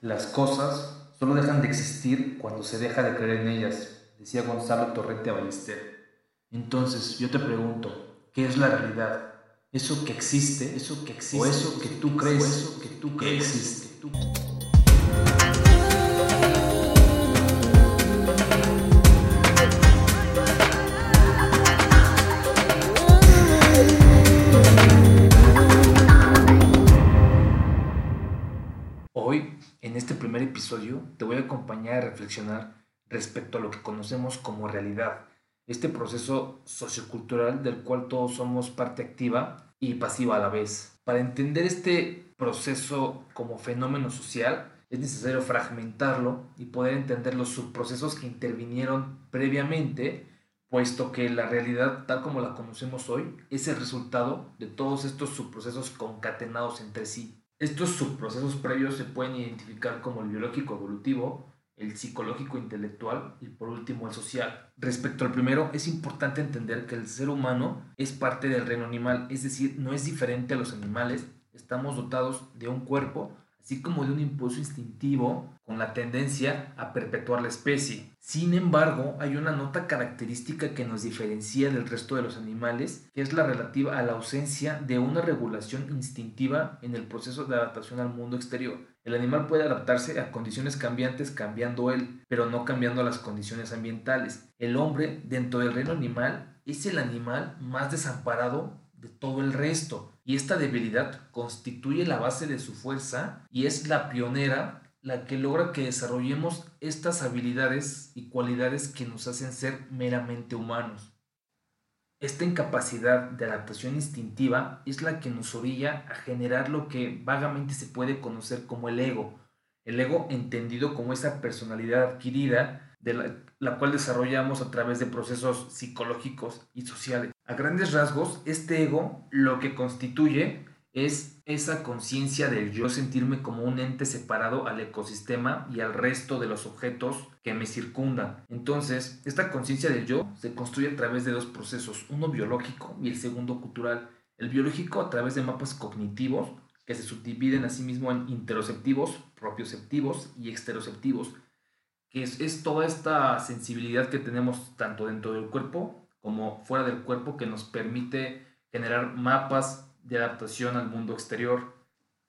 Las cosas solo dejan de existir cuando se deja de creer en ellas, decía Gonzalo Torrente Ballester. Entonces, yo te pregunto, ¿qué es la realidad? Eso que existe, eso que existe, o eso que tú crees, eso que tú crees existe. Hoy, episodio, te voy a acompañar a reflexionar respecto a lo que conocemos como realidad, este proceso sociocultural del cual todos somos parte activa y pasiva a la vez. Para entender este proceso como fenómeno social, es necesario fragmentarlo y poder entender los subprocesos que intervinieron previamente, puesto que la realidad tal como la conocemos hoy es el resultado de todos estos subprocesos concatenados entre sí. Estos subprocesos previos se pueden identificar como el biológico evolutivo, el psicológico intelectual y por último el social. Respecto al primero, es importante entender que el ser humano es parte del reino animal, es decir, no es diferente a los animales, estamos dotados de un cuerpo así como de un impulso instintivo con la tendencia a perpetuar la especie. Sin embargo, hay una nota característica que nos diferencia del resto de los animales, que es la relativa a la ausencia de una regulación instintiva en el proceso de adaptación al mundo exterior. El animal puede adaptarse a condiciones cambiantes cambiando él, pero no cambiando las condiciones ambientales. El hombre, dentro del reino animal, es el animal más desamparado de todo el resto. Y esta debilidad constituye la base de su fuerza y es la pionera la que logra que desarrollemos estas habilidades y cualidades que nos hacen ser meramente humanos. Esta incapacidad de adaptación instintiva es la que nos orilla a generar lo que vagamente se puede conocer como el ego. El ego entendido como esa personalidad adquirida de la, cual desarrollamos a través de procesos psicológicos y sociales. A grandes rasgos, este ego lo que constituye es esa conciencia del yo sentirme como un ente separado al ecosistema y al resto de los objetos que me circundan. Entonces, esta conciencia del yo se construye a través de dos procesos, uno biológico y el segundo cultural. El biológico a través de mapas cognitivos que se subdividen a sí mismo en interoceptivos, propioceptivos y exteroceptivos, que es, toda esta sensibilidad que tenemos tanto dentro del cuerpo como fuera del cuerpo que nos permite generar mapas de adaptación al mundo exterior.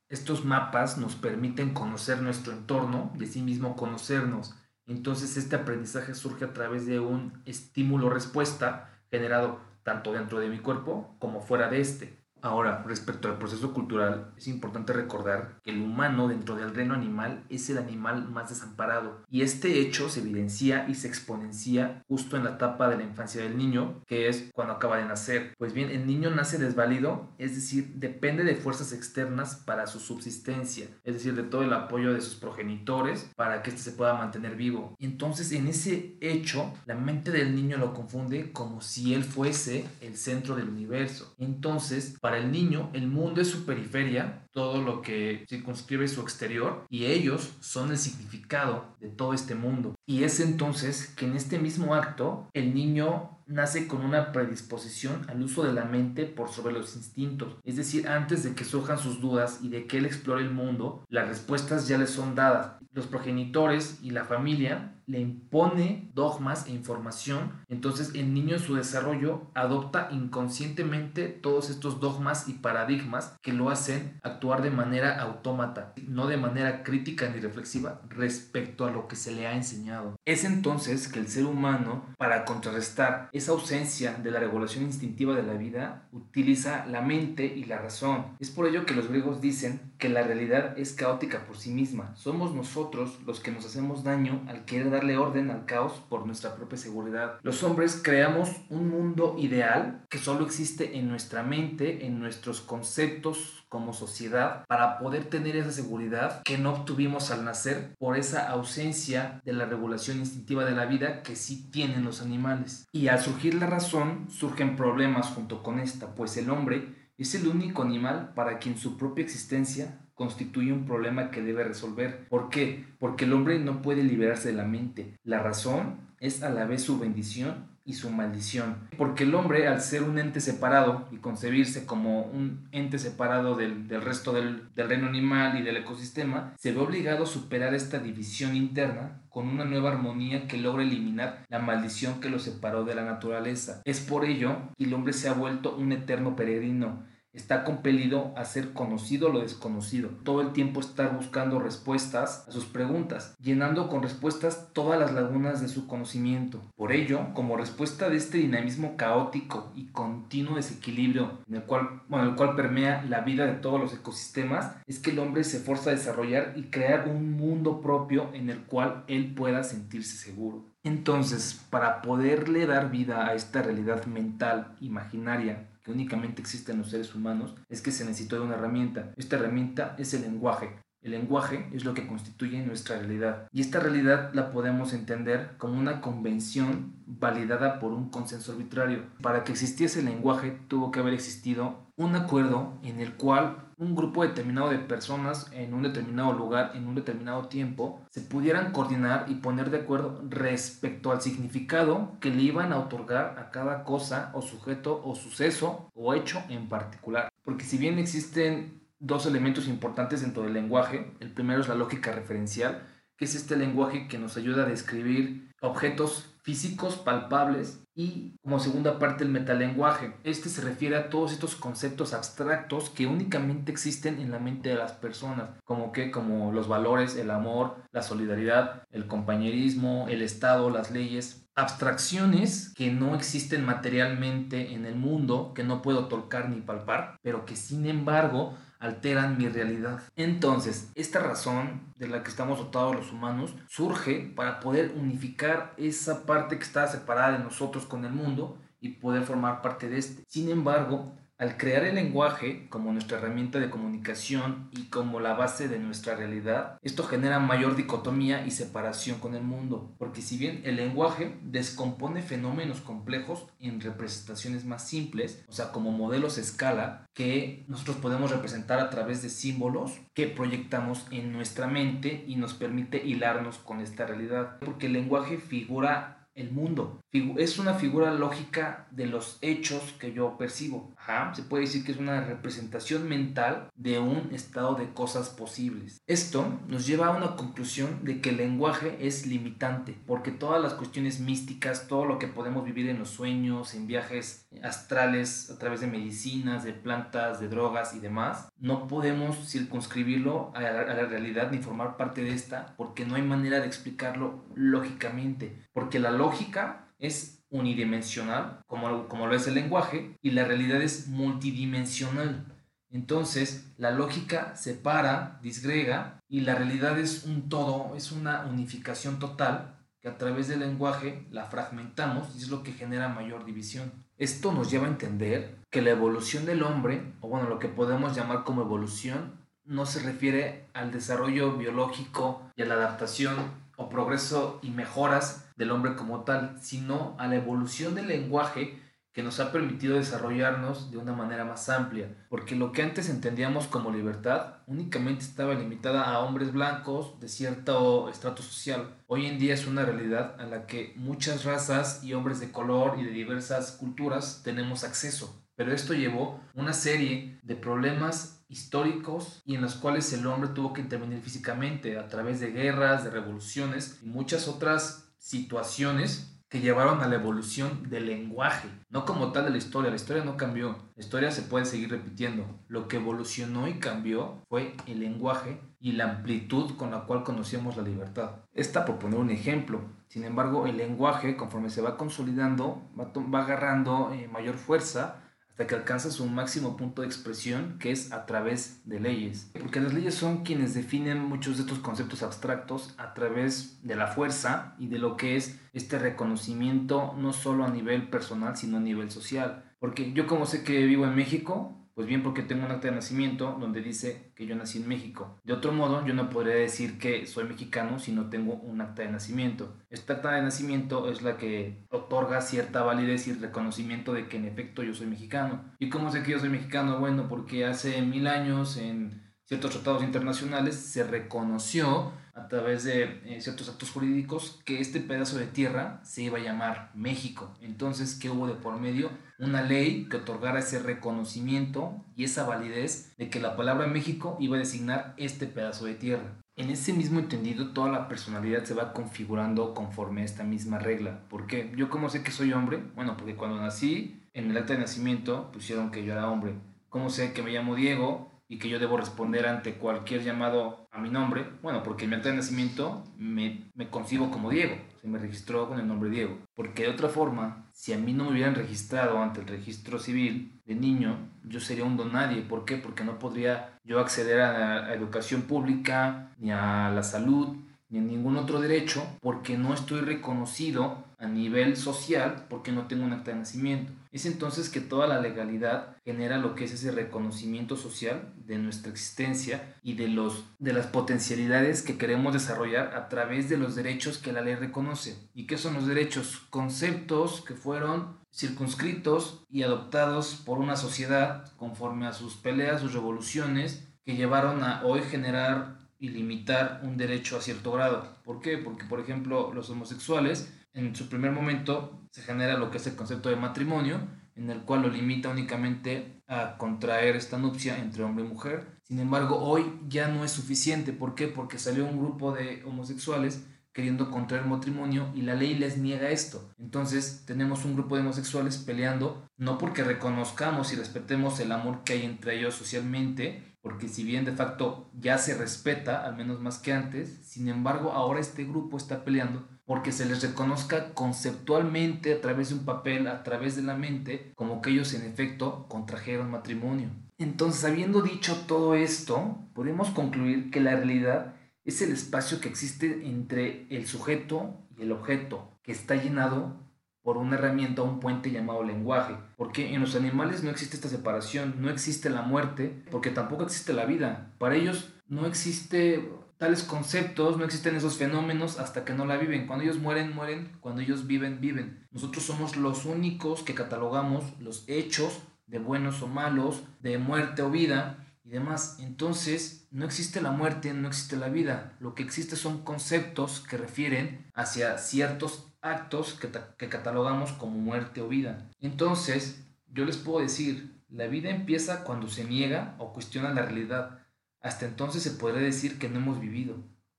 Estos mapas nos permiten conocer nuestro entorno y asimismo conocernos. Entonces este aprendizaje surge a través de un estímulo-respuesta generado tanto dentro de mi cuerpo como fuera de este. Ahora, respecto al proceso cultural, es importante recordar que el humano dentro del reino animal es el animal más desamparado y este hecho se evidencia y se exponencia justo en la etapa de la infancia del niño, que es cuando acaba de nacer. Pues bien, el niño nace desvalido, es decir, depende de fuerzas externas para su subsistencia, es decir, de todo el apoyo de sus progenitores para que éste se pueda mantener vivo. Entonces en ese hecho, la mente del niño lo confunde como si él fuese el centro del universo. Entonces, para el niño, el mundo es su periferia, todo lo que circunscribe su exterior, y ellos son el significado de todo este mundo. Y es entonces que en este mismo acto, el niño nace con una predisposición al uso de la mente por sobre los instintos. Es decir, antes de que surjan sus dudas y de que él explore el mundo, las respuestas ya le son dadas. Los progenitores y la familia le impone dogmas e información, entonces el niño en su desarrollo adopta inconscientemente todos estos dogmas y paradigmas que lo hacen de manera autómata, no de manera crítica ni reflexiva respecto a lo que se le ha enseñado. Es entonces que el ser humano, para contrarrestar esa ausencia de la regulación instintiva de la vida, utiliza la mente y la razón. Es por ello que los griegos dicen que la realidad es caótica por sí misma. Somos nosotros los que nos hacemos daño al querer darle orden al caos por nuestra propia seguridad. Los hombres creamos un mundo ideal que solo existe en nuestra mente, en nuestros conceptos como sociedad para poder tener esa seguridad que no obtuvimos al nacer por esa ausencia de la regulación instintiva de la vida que sí tienen los animales. Y al surgir la razón surgen problemas junto con esta, pues el hombre es el único animal para quien su propia existencia constituye un problema que debe resolver. ¿Por qué? Porque el hombre no puede liberarse de la mente. La razón es a la vez su bendición y su maldición. Porque el hombre, al ser un ente separado y concebirse como un ente separado del, resto del, del reino animal y del ecosistema, se ve obligado a superar esta división interna con una nueva armonía que logra eliminar la maldición que lo separó de la naturaleza. Es por ello que el hombre se ha vuelto un eterno peregrino está compelido a ser conocido lo desconocido, todo el tiempo estar buscando respuestas a sus preguntas, llenando con respuestas todas las lagunas de su conocimiento. Por ello, como respuesta de este dinamismo caótico y continuo desequilibrio en el cual, el cual permea la vida de todos los ecosistemas, es que el hombre se forza a desarrollar y crear un mundo propio en el cual él pueda sentirse seguro. Entonces, para poderle dar vida a esta realidad mental, imaginaria, únicamente existe en los seres humanos, es que se necesita de una herramienta. Esta herramienta es el lenguaje. El lenguaje es lo que constituye nuestra realidad y esta realidad la podemos entender como una convención validada por un consenso arbitrario. Para que existiese el lenguaje tuvo que haber existido un acuerdo en el cual un grupo determinado de personas en un determinado lugar, en un determinado tiempo, se pudieran coordinar y poner de acuerdo respecto al significado que le iban a otorgar a cada cosa o sujeto o suceso o hecho en particular. Porque si bien existen dos elementos importantes dentro del lenguaje, el primero es la lógica referencial, que es este lenguaje que nos ayuda a describir objetos físicos palpables y como segunda parte el metalenguaje. Este se refiere a todos estos conceptos abstractos que únicamente existen en la mente de las personas, como que como los valores, el amor, la solidaridad, el compañerismo, el estado, las leyes, abstracciones que no existen materialmente en el mundo, que no puedo tocar ni palpar, pero que sin embargo alteran mi realidad. Entonces, esta razón de la que estamos dotados los humanos surge para poder unificar esa parte que está separada de nosotros con el mundo y poder formar parte de este. Sin embargo, al crear el lenguaje como nuestra herramienta de comunicación y como la base de nuestra realidad, esto genera mayor dicotomía y separación con el mundo, porque si bien el lenguaje descompone fenómenos complejos en representaciones más simples, o sea, como modelos a escala que nosotros podemos representar a través de símbolos que proyectamos en nuestra mente y nos permite hilarnos con esta realidad, porque el lenguaje figura el mundo. Es una figura lógica de los hechos que yo percibo. Se puede decir que es una representación mental de un estado de cosas posibles. Esto nos lleva a una conclusión de que el lenguaje es limitante, porque todas las cuestiones místicas, todo lo que podemos vivir en los sueños, en viajes astrales, a través de medicinas, de plantas, de drogas y demás, no podemos circunscribirlo a la, a la realidad ni formar parte de esta, porque no hay manera de explicarlo lógicamente, porque la lógica es unidimensional, como, como lo es el lenguaje, y la realidad es multidimensional. Entonces, la lógica separa, disgrega, y la realidad es un todo, es una unificación total que a través del lenguaje la fragmentamos y es lo que genera mayor división. Esto nos lleva a entender que la evolución del hombre, o bueno, lo que podemos llamar como evolución, no se refiere al desarrollo biológico y a la adaptación o progreso y mejoras del hombre como tal, sino a la evolución del lenguaje que nos ha permitido desarrollarnos de una manera más amplia, porque lo que antes entendíamos como libertad únicamente estaba limitada a hombres blancos de cierto estrato social. Hoy en día es una realidad a la que muchas razas y hombres de color y de diversas culturas tenemos acceso, pero esto llevó una serie de problemas históricos y en los cuales el hombre tuvo que intervenir físicamente a través de guerras, de revoluciones y muchas otras situaciones que llevaron a la evolución del lenguaje, no como tal de la historia, la historia no cambió, la historia se puede seguir repitiendo, lo que evolucionó y cambió fue el lenguaje y la amplitud con la cual conocíamos la libertad. Esta por poner un ejemplo, sin embargo el lenguaje conforme se va consolidando va, agarrando eh, mayor fuerza que alcanza su máximo punto de expresión, que es a través de leyes. Porque las leyes son quienes definen muchos de estos conceptos abstractos a través de la fuerza y de lo que es este reconocimiento no solo a nivel personal, sino a nivel social. Porque yo como sé que vivo en México, pues bien porque tengo un acta de nacimiento donde dice que yo nací en México. De otro modo, yo no podría decir que soy mexicano si no tengo un acta de nacimiento. Esta acta de nacimiento es la que otorga cierta validez y reconocimiento de que en efecto yo soy mexicano. ¿Y cómo sé que yo soy mexicano? Bueno, porque hace mil años en ciertos tratados internacionales se reconoció a través de eh, ciertos actos jurídicos que este pedazo de tierra se iba a llamar México. Entonces, ¿qué hubo de por medio? Una ley que otorgara ese reconocimiento y esa validez de que la palabra México iba a designar este pedazo de tierra. En ese mismo entendido, toda la personalidad se va configurando conforme a esta misma regla. ¿Por qué? ¿Yo cómo sé que soy hombre? Bueno, porque cuando nací, en el acta de nacimiento pusieron que yo era hombre. ¿Cómo sé que me llamo Diego? Y que yo debo responder ante cualquier llamado a mi nombre, bueno, porque en mi acta de nacimiento me, me concibo como Diego, se me registró con el nombre Diego. Porque de otra forma, si a mí no me hubieran registrado ante el registro civil de niño, yo sería un don nadie. ¿Por qué? Porque no podría yo acceder a la educación pública, ni a la salud, ni a ningún otro derecho, porque no estoy reconocido a nivel social, porque no tengo un acta de nacimiento. Es entonces que toda la legalidad genera lo que es ese reconocimiento social de nuestra existencia y de, los, de las potencialidades que queremos desarrollar a través de los derechos que la ley reconoce. ¿Y qué son los derechos? Conceptos que fueron circunscritos y adoptados por una sociedad conforme a sus peleas, sus revoluciones, que llevaron a hoy generar y limitar un derecho a cierto grado. ¿Por qué? Porque, por ejemplo, los homosexuales en su primer momento se genera lo que es el concepto de matrimonio, en el cual lo limita únicamente a contraer esta nupcia entre hombre y mujer. Sin embargo, hoy ya no es suficiente. ¿Por qué? Porque salió un grupo de homosexuales queriendo contraer matrimonio y la ley les niega esto. Entonces tenemos un grupo de homosexuales peleando no porque reconozcamos y respetemos el amor que hay entre ellos socialmente, porque si bien de facto ya se respeta, al menos más que antes, sin embargo ahora este grupo está peleando porque se les reconozca conceptualmente a través de un papel, a través de la mente, como que ellos en efecto contrajeron matrimonio. Entonces, habiendo dicho todo esto, podemos concluir que la realidad es el espacio que existe entre el sujeto y el objeto, que está llenado por una herramienta, un puente llamado lenguaje. Porque en los animales no existe esta separación, no existe la muerte, porque tampoco existe la vida. Para ellos no existe tales conceptos, no existen esos fenómenos hasta que no la viven. Cuando ellos mueren, mueren. Cuando ellos viven, viven. Nosotros somos los únicos que catalogamos los hechos de buenos o malos, de muerte o vida y demás. Entonces, no existe la muerte, no existe la vida. Lo que existe son conceptos que refieren hacia ciertos actos que, que catalogamos como muerte o vida. Entonces, yo les puedo decir, la vida empieza cuando se niega o cuestiona la realidad. Hasta entonces se podría decir que no hemos vivido,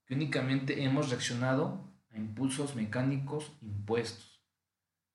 que únicamente hemos reaccionado a impulsos mecánicos impuestos.